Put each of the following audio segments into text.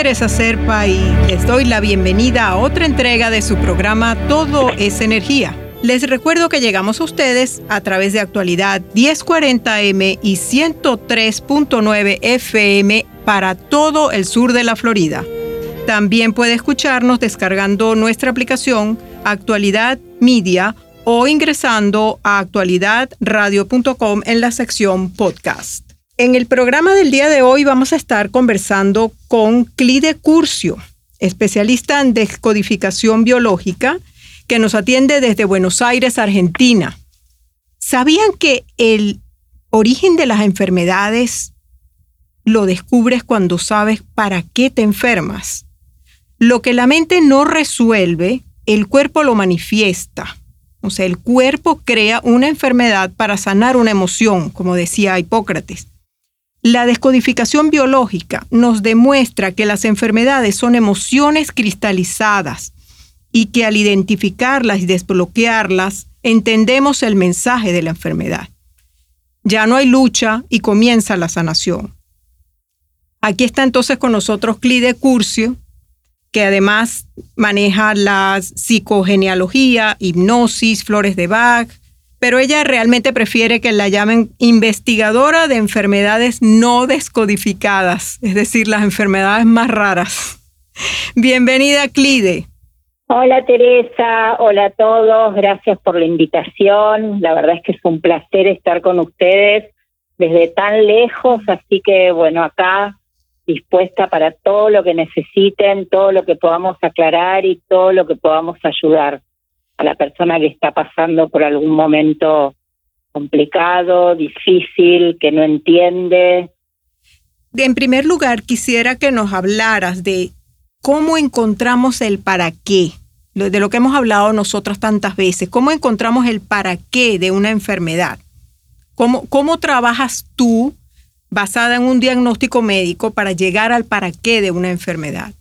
Teresa Serpa y les doy la bienvenida a otra entrega de su programa Todo es Energía. Les recuerdo que llegamos a ustedes a través de actualidad 1040M y 103.9 FM para todo el sur de la Florida. También puede escucharnos descargando nuestra aplicación Actualidad Media o ingresando a actualidadradio.com en la sección podcast. En el programa del día de hoy vamos a estar conversando con Clide Curcio, especialista en descodificación biológica, que nos atiende desde Buenos Aires, Argentina. ¿Sabían que el origen de las enfermedades lo descubres cuando sabes para qué te enfermas? Lo que la mente no resuelve, el cuerpo lo manifiesta. O sea, el cuerpo crea una enfermedad para sanar una emoción, como decía Hipócrates. La descodificación biológica nos demuestra que las enfermedades son emociones cristalizadas y que al identificarlas y desbloquearlas entendemos el mensaje de la enfermedad. Ya no hay lucha y comienza la sanación. Aquí está entonces con nosotros Clide Curcio, que además maneja la psicogenealogía, hipnosis, flores de Bach, pero ella realmente prefiere que la llamen investigadora de enfermedades no descodificadas, es decir, las enfermedades más raras. Bienvenida, Clide. Hola Teresa, hola a todos, gracias por la invitación. La verdad es que es un placer estar con ustedes desde tan lejos, así que bueno, acá dispuesta para todo lo que necesiten, todo lo que podamos aclarar y todo lo que podamos ayudar a la persona que está pasando por algún momento complicado, difícil, que no entiende. En primer lugar, quisiera que nos hablaras de cómo encontramos el para qué, de lo que hemos hablado nosotras tantas veces, cómo encontramos el para qué de una enfermedad. ¿Cómo, cómo trabajas tú basada en un diagnóstico médico para llegar al para qué de una enfermedad?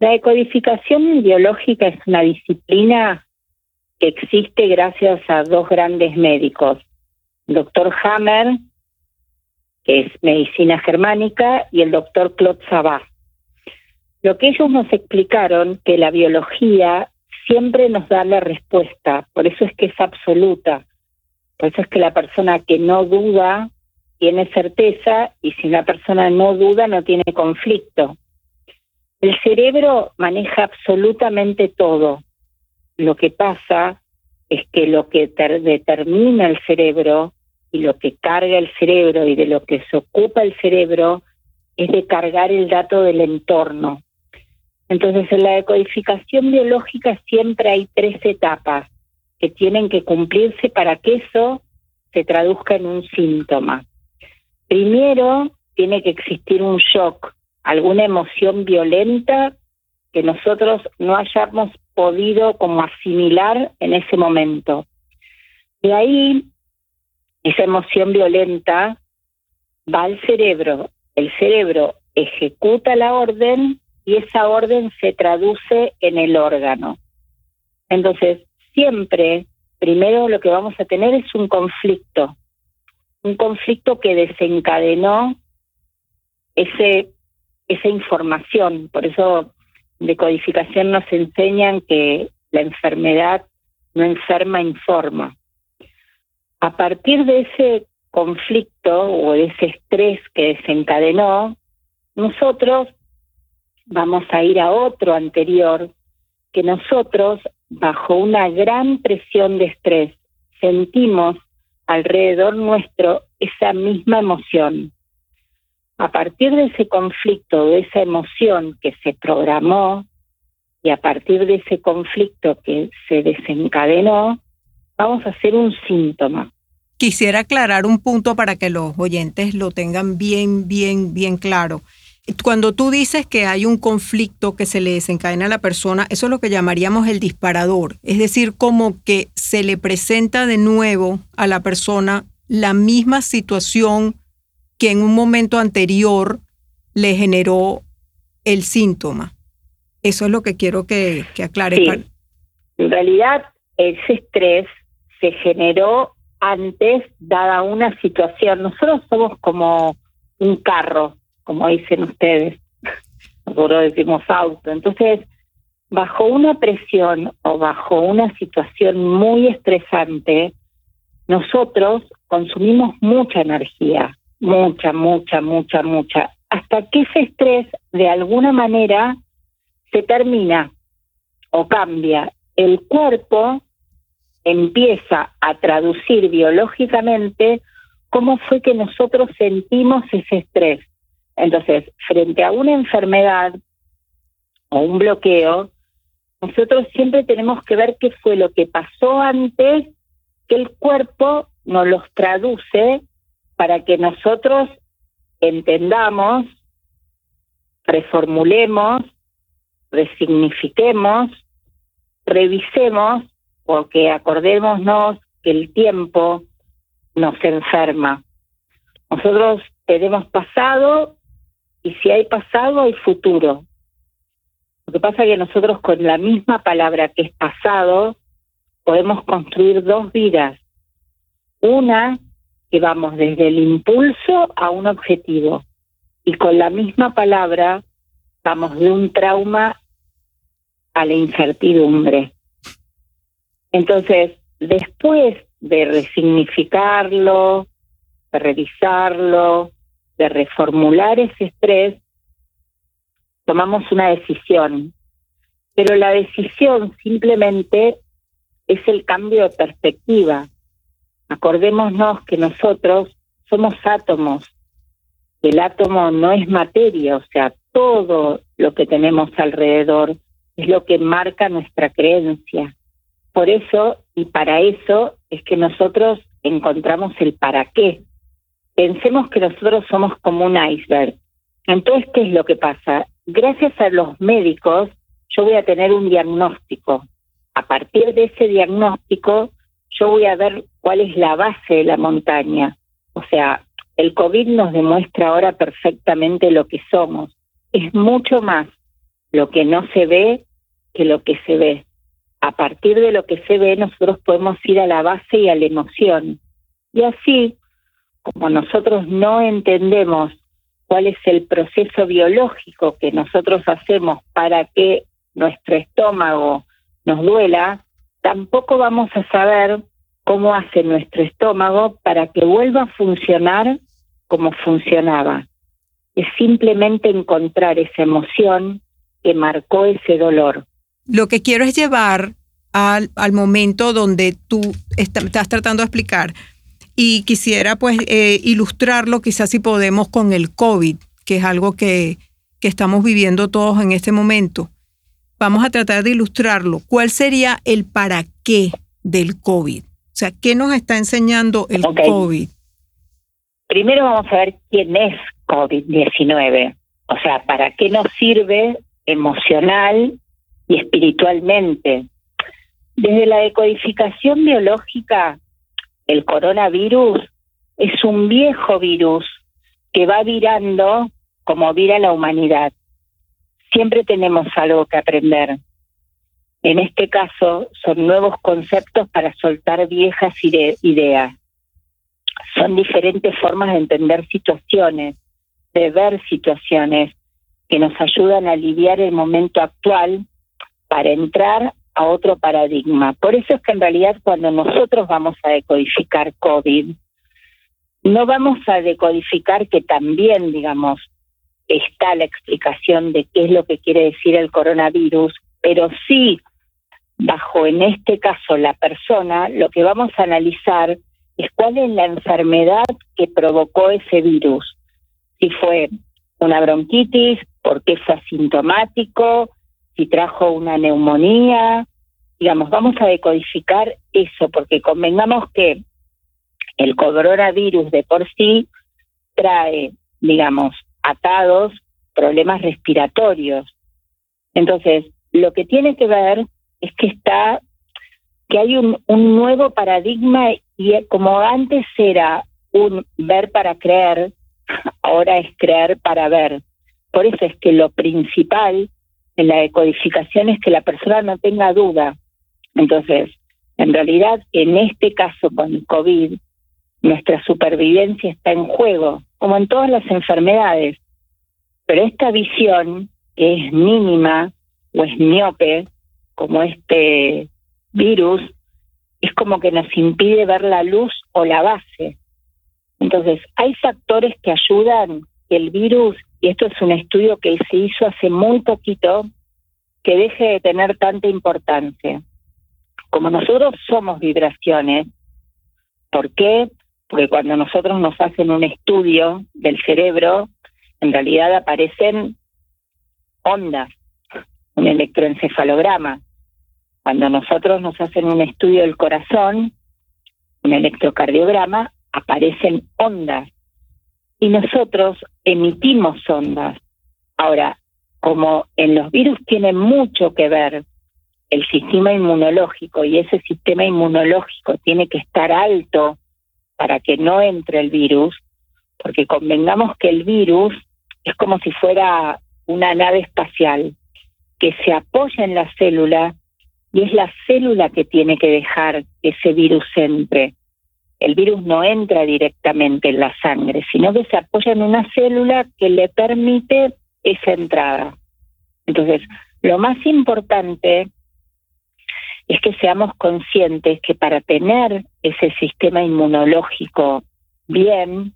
La decodificación biológica es una disciplina que existe gracias a dos grandes médicos, el doctor Hammer, que es medicina germánica, y el doctor Claude Sabat. Lo que ellos nos explicaron, que la biología siempre nos da la respuesta, por eso es que es absoluta, por eso es que la persona que no duda tiene certeza y si una persona no duda no tiene conflicto. El cerebro maneja absolutamente todo, lo que pasa es que lo que determina el cerebro y lo que carga el cerebro y de lo que se ocupa el cerebro es de cargar el dato del entorno. Entonces, en la decodificación biológica siempre hay tres etapas que tienen que cumplirse para que eso se traduzca en un síntoma. Primero, tiene que existir un shock, alguna emoción violenta que nosotros no hayamos podido como asimilar en ese momento. De ahí, esa emoción violenta va al cerebro, el cerebro ejecuta la orden y esa orden se traduce en el órgano. Entonces, siempre, primero lo que vamos a tener es un conflicto, un conflicto que desencadenó ese, esa información. Por eso de codificación nos enseñan que la enfermedad no enferma, informa. A partir de ese conflicto o de ese estrés que desencadenó, nosotros vamos a ir a otro anterior, que nosotros, bajo una gran presión de estrés, sentimos alrededor nuestro esa misma emoción. A partir de ese conflicto, de esa emoción que se programó, y a partir de ese conflicto que se desencadenó, vamos a hacer un síntoma. Quisiera aclarar un punto para que los oyentes lo tengan bien, bien, bien claro. Cuando tú dices que hay un conflicto que se le desencadena a la persona, eso es lo que llamaríamos el disparador. Es decir, como que se le presenta de nuevo a la persona la misma situación que en un momento anterior le generó el síntoma. Eso es lo que quiero que, que aclare. En realidad, ese estrés se generó antes, dada una situación. Nosotros somos como un carro, como dicen ustedes. Nosotros decimos auto. Entonces, bajo una presión o bajo una situación muy estresante, nosotros consumimos mucha energía, mucha, mucha, mucha, mucha, hasta que ese estrés de alguna manera se termina o cambia. El cuerpo empieza a traducir biológicamente cómo fue que nosotros sentimos ese estrés. Entonces, frente a una enfermedad o un bloqueo, nosotros siempre tenemos que ver qué fue lo que pasó antes, que el cuerpo nos los traduce para que nosotros entendamos, reformulemos resignifiquemos, revisemos, porque acordémonos que el tiempo nos enferma. Nosotros tenemos pasado y si hay pasado hay futuro. Lo que pasa es que nosotros con la misma palabra que es pasado podemos construir dos vidas. Una que vamos desde el impulso a un objetivo y con la misma palabra vamos de un trauma a la incertidumbre. Entonces, después de resignificarlo, de revisarlo, de reformular ese estrés, tomamos una decisión. Pero la decisión simplemente es el cambio de perspectiva. Acordémonos que nosotros somos átomos. El átomo no es materia, o sea, todo lo que tenemos alrededor es lo que marca nuestra creencia. Por eso y para eso es que nosotros encontramos el para qué. Pensemos que nosotros somos como un iceberg. Entonces, ¿qué es lo que pasa? Gracias a los médicos, yo voy a tener un diagnóstico. A partir de ese diagnóstico, yo voy a ver cuál es la base de la montaña. O sea, el COVID nos demuestra ahora perfectamente lo que somos. Es mucho más lo que no se ve que lo que se ve. A partir de lo que se ve, nosotros podemos ir a la base y a la emoción. Y así, como nosotros no entendemos cuál es el proceso biológico que nosotros hacemos para que nuestro estómago nos duela, tampoco vamos a saber cómo hace nuestro estómago para que vuelva a funcionar como funcionaba. Es simplemente encontrar esa emoción que marcó ese dolor. Lo que quiero es llevar al, momento donde tú estás tratando de explicar y quisiera pues eh, ilustrarlo quizás si podemos con el COVID, que es algo que, que estamos viviendo todos en este momento. Vamos a tratar de ilustrarlo. ¿Cuál sería el para qué del COVID? O sea, ¿qué nos está enseñando el COVID? Primero vamos a ver quién es COVID-19. O sea, ¿para qué nos sirve emocional y espiritualmente. Desde la decodificación biológica, el coronavirus es un viejo virus que va virando como vira la humanidad. Siempre tenemos algo que aprender. En este caso, son nuevos conceptos para soltar viejas ideas. Son diferentes formas de entender situaciones, de ver situaciones, que nos ayudan a aliviar el momento actual para entrar a otro paradigma. Por eso es que en realidad cuando nosotros vamos a decodificar COVID, no vamos a decodificar que también, digamos, está la explicación de qué es lo que quiere decir el coronavirus, pero sí, bajo en este caso la persona, lo que vamos a analizar es cuál es la enfermedad que provocó ese virus. Si fue una bronquitis, por qué fue asintomático, si trajo una neumonía, digamos, vamos a decodificar eso, porque convengamos que el coronavirus de por sí trae, digamos, atados problemas respiratorios. Entonces, lo que tiene que ver es que está, que hay un, nuevo paradigma y como antes era un ver para creer, ahora es creer para ver. Por eso es que lo principal en la decodificación es que la persona no tenga duda. Entonces, en realidad, en este caso con COVID, nuestra supervivencia está en juego, como en todas las enfermedades. Pero esta visión, que es mínima o es miope, como este virus, es como que nos impide ver la luz o la base. Entonces, hay factores que ayudan que el virus, y esto es un estudio que se hizo hace muy poquito, que deje de tener tanta importancia. Como nosotros somos vibraciones, ¿por qué? Porque cuando nosotros nos hacen un estudio del cerebro, en realidad aparecen ondas, un electroencefalograma. Cuando nosotros nos hacen un estudio del corazón, un electrocardiograma, aparecen ondas. Y nosotros emitimos ondas. Ahora, como en los virus tiene mucho que ver el sistema inmunológico y ese sistema inmunológico tiene que estar alto para que no entre el virus, porque convengamos que el virus es como si fuera una nave espacial que se apoya en la célula y es la célula que tiene que dejar que ese virus entre. El virus no entra directamente en la sangre, sino que se apoya en una célula que le permite esa entrada. Entonces, lo más importante es que seamos conscientes que para tener ese sistema inmunológico bien,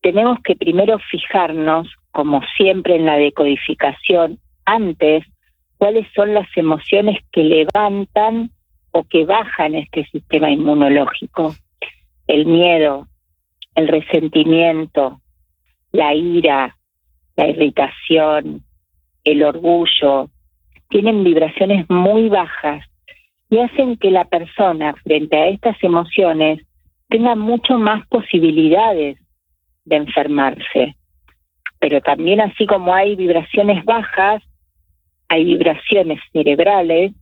tenemos que primero fijarnos, como siempre en la decodificación, antes, cuáles son las emociones que levantan o que bajan este sistema inmunológico. El miedo, el resentimiento, la ira, la irritación, el orgullo, tienen vibraciones muy bajas y hacen que la persona frente a estas emociones tenga mucho más posibilidades de enfermarse. Pero también así como hay vibraciones bajas, hay vibraciones cerebrales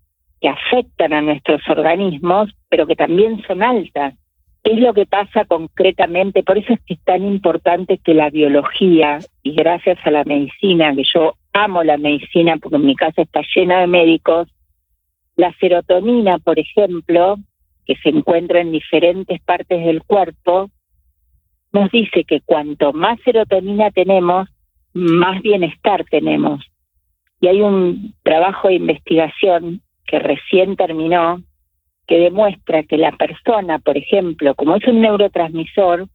que afectan a nuestros organismos, pero que también son altas. ¿Qué es lo que pasa concretamente? Por eso es que es tan importante que la biología, y gracias a la medicina, que yo amo la medicina porque mi casa está llena de médicos, la serotonina, por ejemplo, que se encuentra en diferentes partes del cuerpo, nos dice que cuanto más serotonina tenemos, más bienestar tenemos. Y hay un trabajo de investigación que recién terminó que demuestra que la persona, por ejemplo, como es un neurotransmisor,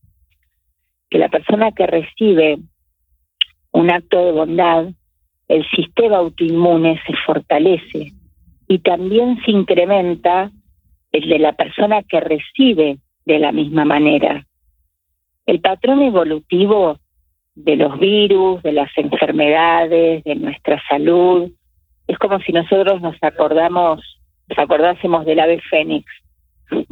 que la persona que recibe un acto de bondad, el sistema autoinmune se fortalece y también se incrementa el de la persona que recibe de la misma manera. El patrón evolutivo de los virus, de las enfermedades, de nuestra salud, es como si nosotros nos acordamos, nos acordásemos del ave fénix,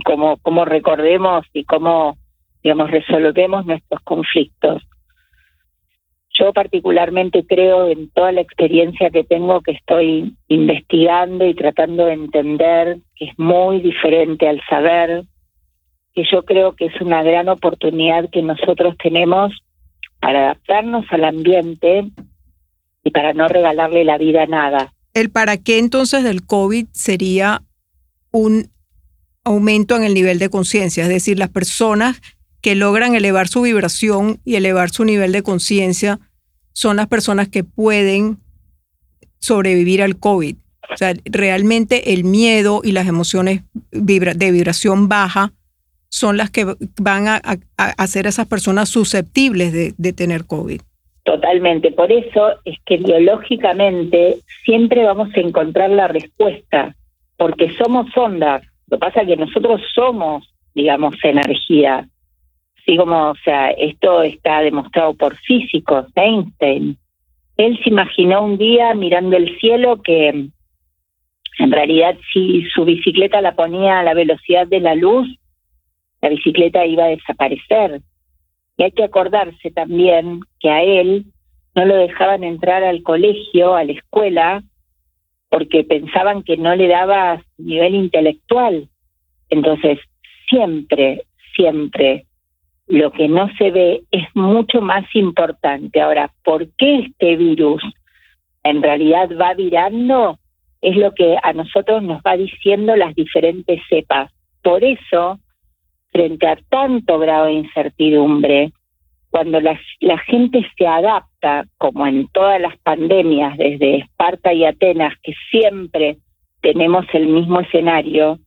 como, recordemos y cómo, digamos, resolvemos nuestros conflictos. Yo particularmente creo en toda la experiencia que tengo que estoy investigando y tratando de entender que es muy diferente al saber, que yo creo que es una gran oportunidad que nosotros tenemos para adaptarnos al ambiente y para no regalarle la vida a nada. El para qué entonces del COVID sería un aumento en el nivel de conciencia, es decir, las personas que logran elevar su vibración y elevar su nivel de conciencia son las personas que pueden sobrevivir al COVID. O sea, realmente el miedo y las emociones de vibración baja son las que van a, hacer a esas personas susceptibles de, tener COVID. Totalmente. Por eso es que biológicamente siempre vamos a encontrar la respuesta, porque somos ondas. Lo que pasa es que nosotros somos, digamos, energía. Así como, o sea, esto está demostrado por físicos, Einstein. Él se imaginó un día mirando el cielo que en realidad si su bicicleta la ponía a la velocidad de la luz, la bicicleta iba a desaparecer. Y hay que acordarse también que a él no lo dejaban entrar al colegio, a la escuela, porque pensaban que no le daba nivel intelectual. Entonces, siempre, siempre lo que no se ve es mucho más importante. Ahora, ¿por qué este virus en realidad va virando? Es lo que a nosotros nos va diciendo las diferentes cepas. Por eso frente a tanto grado de incertidumbre, cuando la, gente se adapta, como en todas las pandemias, desde Esparta y Atenas, que siempre tenemos el mismo escenario,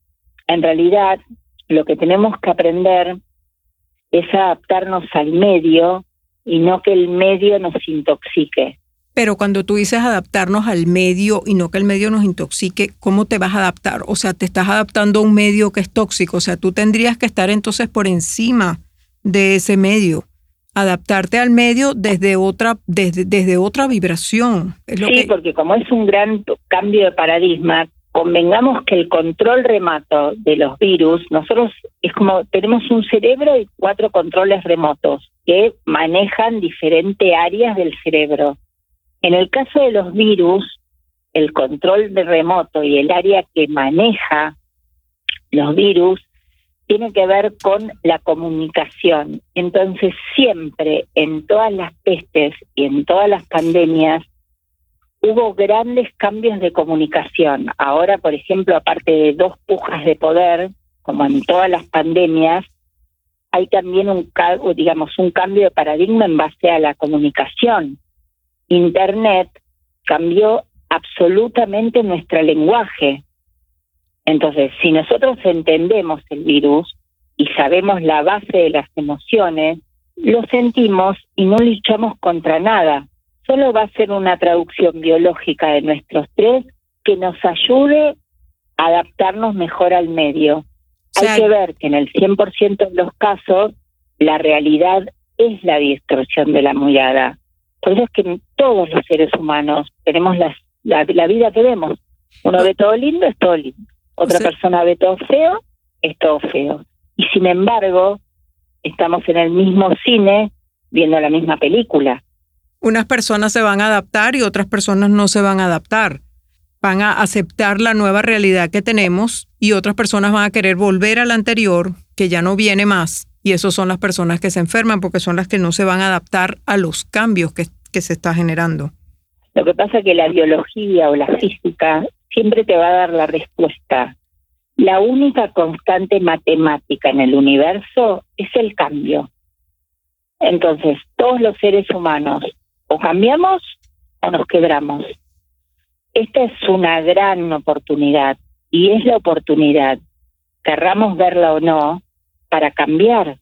en realidad lo que tenemos que aprender es adaptarnos al medio y no que el medio nos intoxique. Pero cuando tú dices adaptarnos al medio y no que el medio nos intoxique, ¿cómo te vas a adaptar? O sea, te estás adaptando a un medio que es tóxico. O sea, tú tendrías que estar entonces por encima de ese medio. Adaptarte al medio desde otra, desde, desde otra vibración. sí, porque como es un gran cambio de paradigma, convengamos que el control remoto de los virus, nosotros es como tenemos un cerebro y cuatro controles remotos que manejan diferentes áreas del cerebro. En el caso de los virus, el control remoto y el área que maneja los virus tiene que ver con la comunicación. Entonces, siempre en todas las pestes y en todas las pandemias hubo grandes cambios de comunicación. Ahora, por ejemplo, aparte de dos pujas de poder, como en todas las pandemias, hay también un, digamos, un cambio de paradigma en base a la comunicación. Internet cambió absolutamente nuestro lenguaje. Entonces, si nosotros entendemos el virus y sabemos la base de las emociones, lo sentimos y no luchamos contra nada. Solo va a ser una traducción biológica de nuestros tres que nos ayude a adaptarnos mejor al medio. Hay que ver que en el 100% de los casos la realidad es la distorsión de la mirada. Por eso es que todos los seres humanos tenemos la, la, vida que vemos. Uno ve todo lindo, es todo lindo. Otra persona ve todo feo, es todo feo. Y sin embargo, estamos en el mismo cine viendo la misma película. Unas personas se van a adaptar y otras personas no se van a adaptar. Van a aceptar la nueva realidad que tenemos y otras personas van a querer volver a la anterior, que ya no viene más. Y esas son las personas que se enferman porque son las que no se van a adaptar a los cambios que, que se está generando. Lo que pasa es que la biología o la física siempre te va a dar la respuesta. La única constante matemática en el universo es el cambio. Entonces, todos los seres humanos o cambiamos o nos quebramos. Esta es una gran oportunidad y es la oportunidad, querramos verla o no, para cambiar.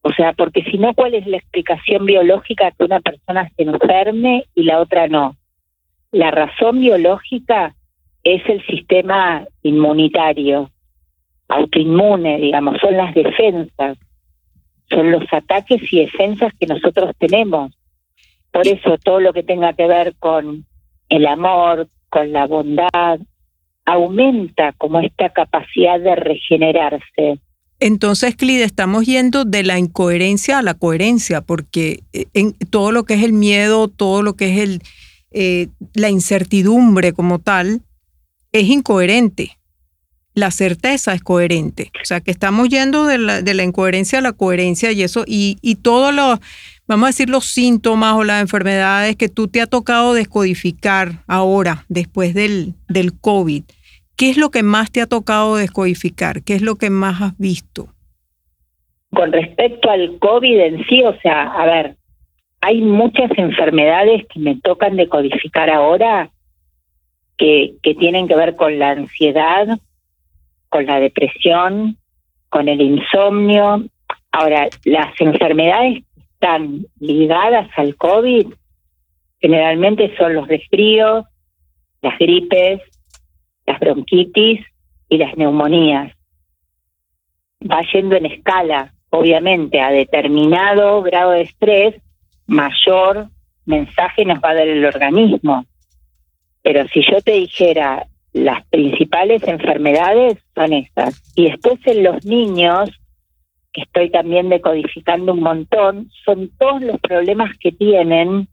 O sea, porque si no, ¿cuál es la explicación biológica que una persona se enferme y la otra no? La razón biológica es el sistema inmunitario, autoinmune, digamos, son las defensas, son los ataques y defensas que nosotros tenemos. Por eso todo lo que tenga que ver con el amor, con la bondad, aumenta como esta capacidad de regenerarse. Entonces, Clide, estamos yendo de la incoherencia a la coherencia, porque eh, en todo lo que es el miedo, todo lo que es el, eh, la incertidumbre como tal, es incoherente. La certeza es coherente. O sea, que estamos yendo de la, de la incoherencia a la coherencia y eso, y, y todos los, vamos a decir, los síntomas o las enfermedades que tú te ha tocado descodificar ahora, después del, del COVID ¿Qué es lo que más te ha tocado descodificar? ¿Qué es lo que más has visto? Con respecto al COVID en sí, o sea, a ver, hay muchas enfermedades que me tocan decodificar ahora que, que tienen que ver con la ansiedad, con la depresión, con el insomnio. Ahora, las enfermedades ligadas al COVID generalmente son los resfríos, las gripes, las bronquitis y las neumonías. Va yendo en escala, obviamente, a determinado grado de estrés, mayor mensaje nos va a dar el organismo. Pero si yo te dijera, las principales enfermedades son estas. Y después en los niños, que estoy también decodificando un montón, son todos los problemas que tienen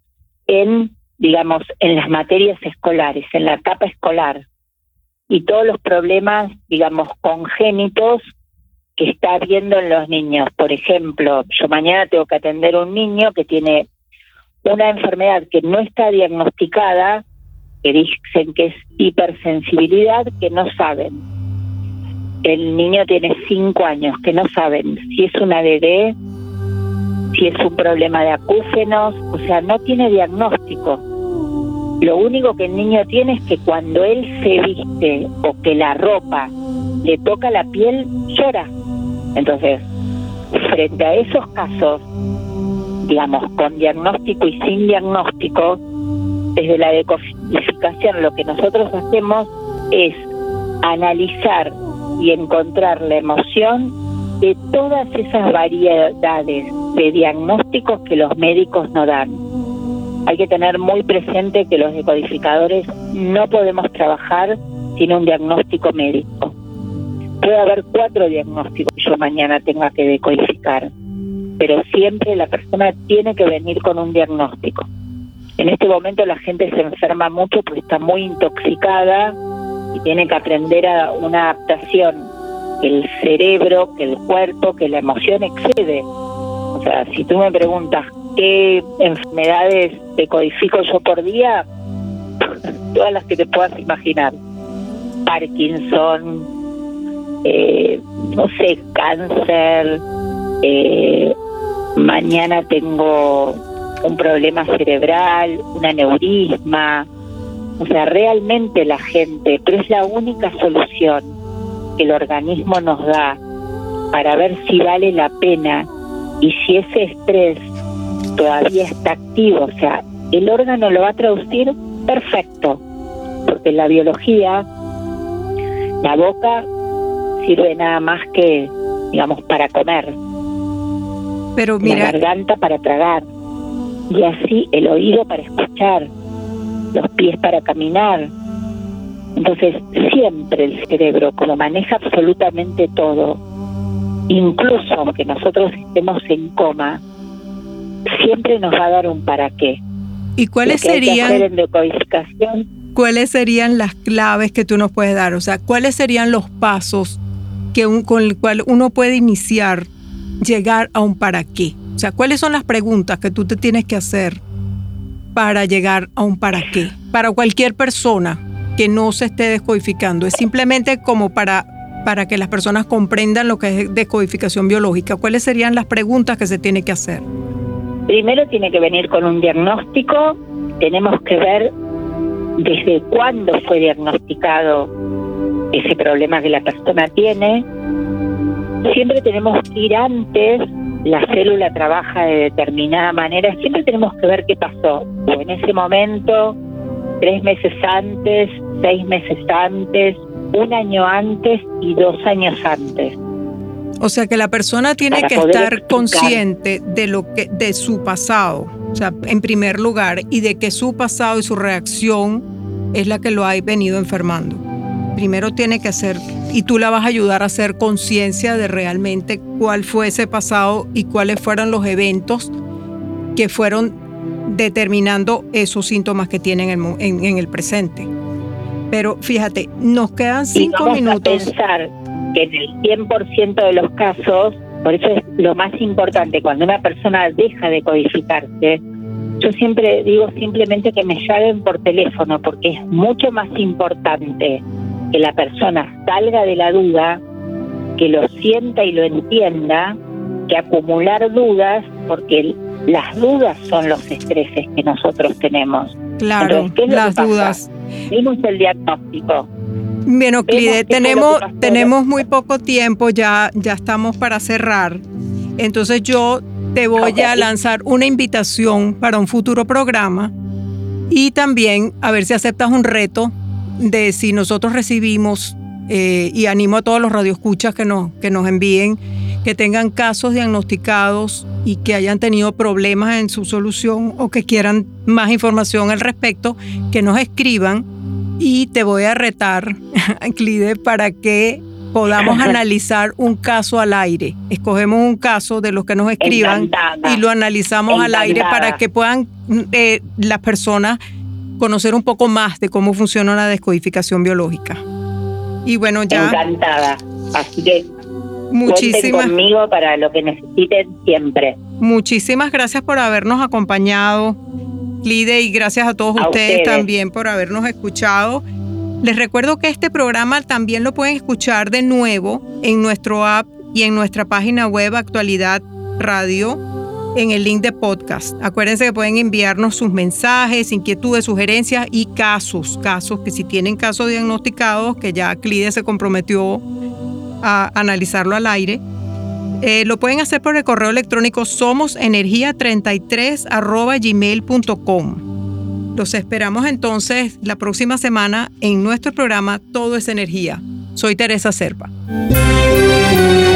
en, digamos, en las materias escolares, en la etapa escolar. Y todos los problemas, digamos, congénitos que está habiendo en los niños. Por ejemplo, yo mañana tengo que atender a un niño que tiene una enfermedad que no está diagnosticada, que dicen que es hipersensibilidad, que no saben. El niño tiene cinco años, que no saben si es una DD, si es un problema de acúfenos, o sea, no tiene diagnóstico. Lo único que el niño tiene es que cuando él se viste o que la ropa le toca la piel, llora. Entonces, frente a esos casos, digamos, con diagnóstico y sin diagnóstico, desde la decodificación lo que nosotros hacemos es analizar y encontrar la emoción de todas esas variedades de diagnósticos que los médicos no dan. Hay que tener muy presente que los decodificadores no podemos trabajar sin un diagnóstico médico. Puede haber cuatro diagnósticos que yo mañana tenga que decodificar pero siempre la persona tiene que venir con un diagnóstico. En este momento la gente se enferma mucho porque está muy intoxicada y tiene que aprender a una adaptación que el cerebro, que el cuerpo, que la emoción excede. O sea, si tú me preguntas qué enfermedades te codifico yo por día, todas las que te puedas imaginar. Parkinson, eh, no sé, cáncer, eh, mañana tengo un problema cerebral, un aneurisma. O sea, realmente la gente, pero es la única solución que el organismo nos da para ver si vale la pena y si ese estrés todavía está activo. O sea, el órgano lo va a traducir perfecto, porque en la biología la boca sirve nada más que, digamos, para comer. Pero mira, la garganta para tragar. Y así el oído para escuchar, los pies para caminar. Entonces siempre el cerebro, como maneja absolutamente todo, incluso aunque nosotros estemos en coma, siempre nos va a dar un para qué. ¿Y cuáles serían cuáles serían las claves que tú nos puedes dar? O sea, ¿cuáles serían los pasos que un, con el cual uno puede iniciar llegar a un para qué? O sea, ¿cuáles son las preguntas que tú te tienes que hacer para llegar a un para qué? Para cualquier persona que no se esté descodificando. Es simplemente como para, para que las personas comprendan lo que es descodificación biológica. ¿Cuáles serían las preguntas que se tiene que hacer? Primero tiene que venir con un diagnóstico. Tenemos que ver desde cuándo fue diagnosticado ese problema que la persona tiene, siempre tenemos que ir antes, la célula trabaja de determinada manera, siempre tenemos que ver qué pasó, o en ese momento, tres meses antes, seis meses antes, un año antes y dos años antes. O sea que la persona tiene que estar consciente de lo que de su pasado, o sea, en primer lugar, y de que su pasado y su reacción es la que lo ha venido enfermando primero tiene que hacer, y tú la vas a ayudar a hacer conciencia de realmente cuál fue ese pasado y cuáles fueron los eventos que fueron determinando esos síntomas que tienen en, el presente. Pero fíjate, nos quedan cinco y minutos. A pensar que en el 100% de los casos, por eso es lo más importante, cuando una persona deja de codificarse, yo siempre digo simplemente que me llamen por teléfono, porque es mucho más importante que la persona salga de la duda, que lo sienta y lo entienda, que acumular dudas, porque las dudas son los estreses que nosotros tenemos. Claro, las dudas. Vimos el diagnóstico. Bien, Oclide, tenemos, tenemos muy poco tiempo, ya, ya estamos para cerrar. Entonces yo te voy a lanzar una invitación para un futuro programa y también a ver si aceptas un reto de si nosotros recibimos eh, y animo a todos los radioescuchas que nos, que nos envíen, que tengan casos diagnosticados y que hayan tenido problemas en su solución o que quieran más información al respecto, que nos escriban y te voy a retar, Clide, para que podamos analizar un caso al aire. Escogemos un caso de los que nos escriban y lo analizamos al aire para que puedan eh, las personas conocer un poco más de cómo funciona la descodificación biológica. Y bueno, ya. Encantada. Así que muchísimas conmigo para lo que necesiten siempre. Muchísimas gracias por habernos acompañado, Lide, y gracias a todos ustedes, también por habernos escuchado. Les recuerdo que este programa también lo pueden escuchar de nuevo en nuestro app y en nuestra página web Actualidad Radio en el link de podcast. Acuérdense que pueden enviarnos sus mensajes, inquietudes, sugerencias y casos, casos que si tienen casos diagnosticados, que ya Clide se comprometió a analizarlo al aire, eh, lo pueden hacer por el correo electrónico somosenergia33 gmail.com. Los esperamos entonces la próxima semana en nuestro programa Todo es Energía. Soy Teresa Serpa.